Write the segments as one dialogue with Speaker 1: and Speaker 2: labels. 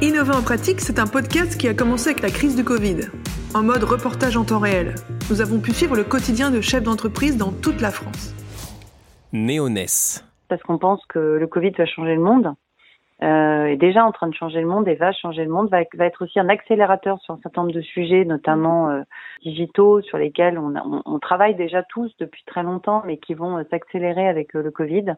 Speaker 1: Innover en pratique, c'est un podcast qui a commencé avec la crise du Covid, en mode reportage en temps réel. Nous avons pu suivre le quotidien de chefs d'entreprise dans toute la France.
Speaker 2: Néoness.
Speaker 3: Parce qu'on pense que le Covid va changer le monde. Euh, est déjà en train de changer le monde et va changer le monde, va, va, être aussi un accélérateur sur un certain nombre de sujets, notamment euh, digitaux, sur lesquels on, on, on, travaille déjà tous depuis très longtemps, mais qui vont euh, s'accélérer avec euh, le Covid.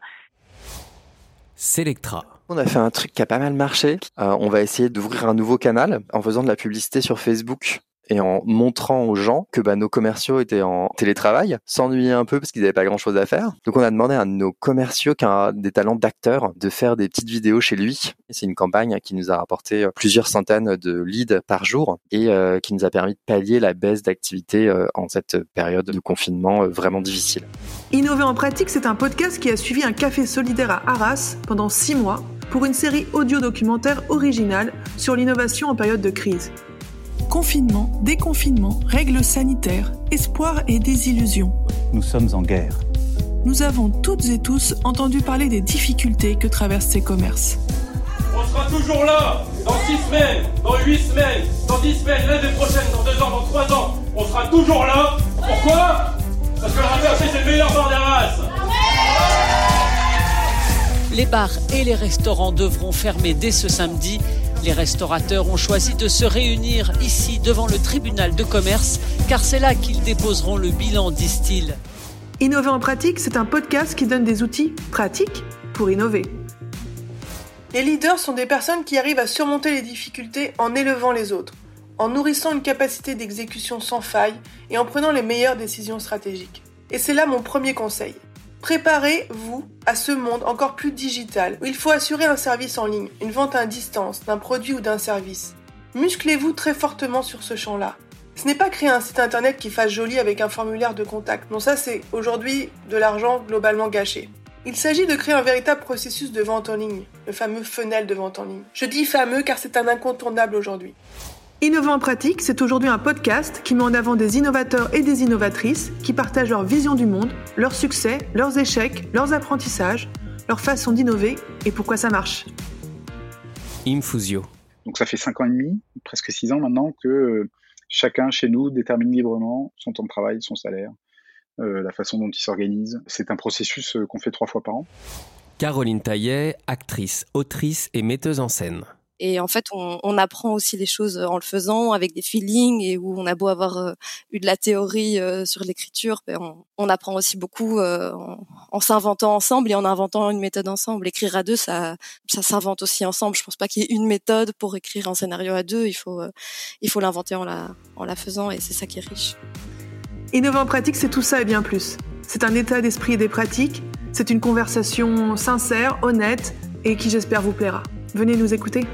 Speaker 4: On a fait un truc qui a pas mal marché. Euh, on va essayer d'ouvrir un nouveau canal en faisant de la publicité sur Facebook et en montrant aux gens que bah, nos commerciaux étaient en télétravail, s'ennuyaient un peu parce qu'ils n'avaient pas grand-chose à faire. Donc on a demandé à nos commerciaux qui ont des talents d'acteurs de faire des petites vidéos chez lui. C'est une campagne qui nous a rapporté plusieurs centaines de leads par jour et euh, qui nous a permis de pallier la baisse d'activité euh, en cette période de confinement euh, vraiment difficile.
Speaker 1: Innover en pratique, c'est un podcast qui a suivi un café solidaire à Arras pendant six mois pour une série audio-documentaire originale sur l'innovation en période de crise. Confinement, déconfinement, règles sanitaires, espoir et désillusion.
Speaker 5: Nous sommes en guerre.
Speaker 1: Nous avons toutes et tous entendu parler des difficultés que traversent ces commerces.
Speaker 6: On sera toujours là dans six semaines, dans huit semaines, dans dix semaines, l'année prochaine, dans deux ans, dans trois ans. On sera toujours là. Pourquoi? Parce que le Ramberger,
Speaker 7: Les bars et les restaurants devront fermer dès ce samedi. Les restaurateurs ont choisi de se réunir ici devant le tribunal de commerce car c'est là qu'ils déposeront le bilan, disent-ils.
Speaker 1: Innover en pratique, c'est un podcast qui donne des outils pratiques pour innover. Les leaders sont des personnes qui arrivent à surmonter les difficultés en élevant les autres, en nourrissant une capacité d'exécution sans faille et en prenant les meilleures décisions stratégiques. Et c'est là mon premier conseil. Préparez-vous à ce monde encore plus digital où il faut assurer un service en ligne, une vente à distance d'un produit ou d'un service. Musclez-vous très fortement sur ce champ-là. Ce n'est pas créer un site internet qui fasse joli avec un formulaire de contact. Non, ça c'est aujourd'hui de l'argent globalement gâché. Il s'agit de créer un véritable processus de vente en ligne, le fameux funnel de vente en ligne. Je dis fameux car c'est un incontournable aujourd'hui. Innovant en pratique, c'est aujourd'hui un podcast qui met en avant des innovateurs et des innovatrices qui partagent leur vision du monde, leurs succès, leurs échecs, leurs apprentissages, leur façon d'innover et pourquoi ça marche.
Speaker 2: Infusio.
Speaker 8: Donc ça fait 5 ans et demi, presque 6 ans maintenant, que chacun chez nous détermine librement son temps de travail, son salaire, euh, la façon dont il s'organise. C'est un processus qu'on fait trois fois par an.
Speaker 2: Caroline Taillet, actrice, autrice et metteuse en scène.
Speaker 9: Et en fait, on, apprend aussi les choses en le faisant, avec des feelings, et où on a beau avoir euh, eu de la théorie euh, sur l'écriture, ben on, apprend aussi beaucoup euh, en, en s'inventant ensemble et en inventant une méthode ensemble. Écrire à deux, ça, s'invente aussi ensemble. Je pense pas qu'il y ait une méthode pour écrire un scénario à deux. Il faut, l'inventer en la, en la faisant, et c'est ça qui est riche.
Speaker 1: Innovant en pratique, c'est tout ça et bien plus. C'est un état d'esprit et des pratiques. C'est une conversation sincère, honnête et qui j'espère vous plaira. Venez nous écouter.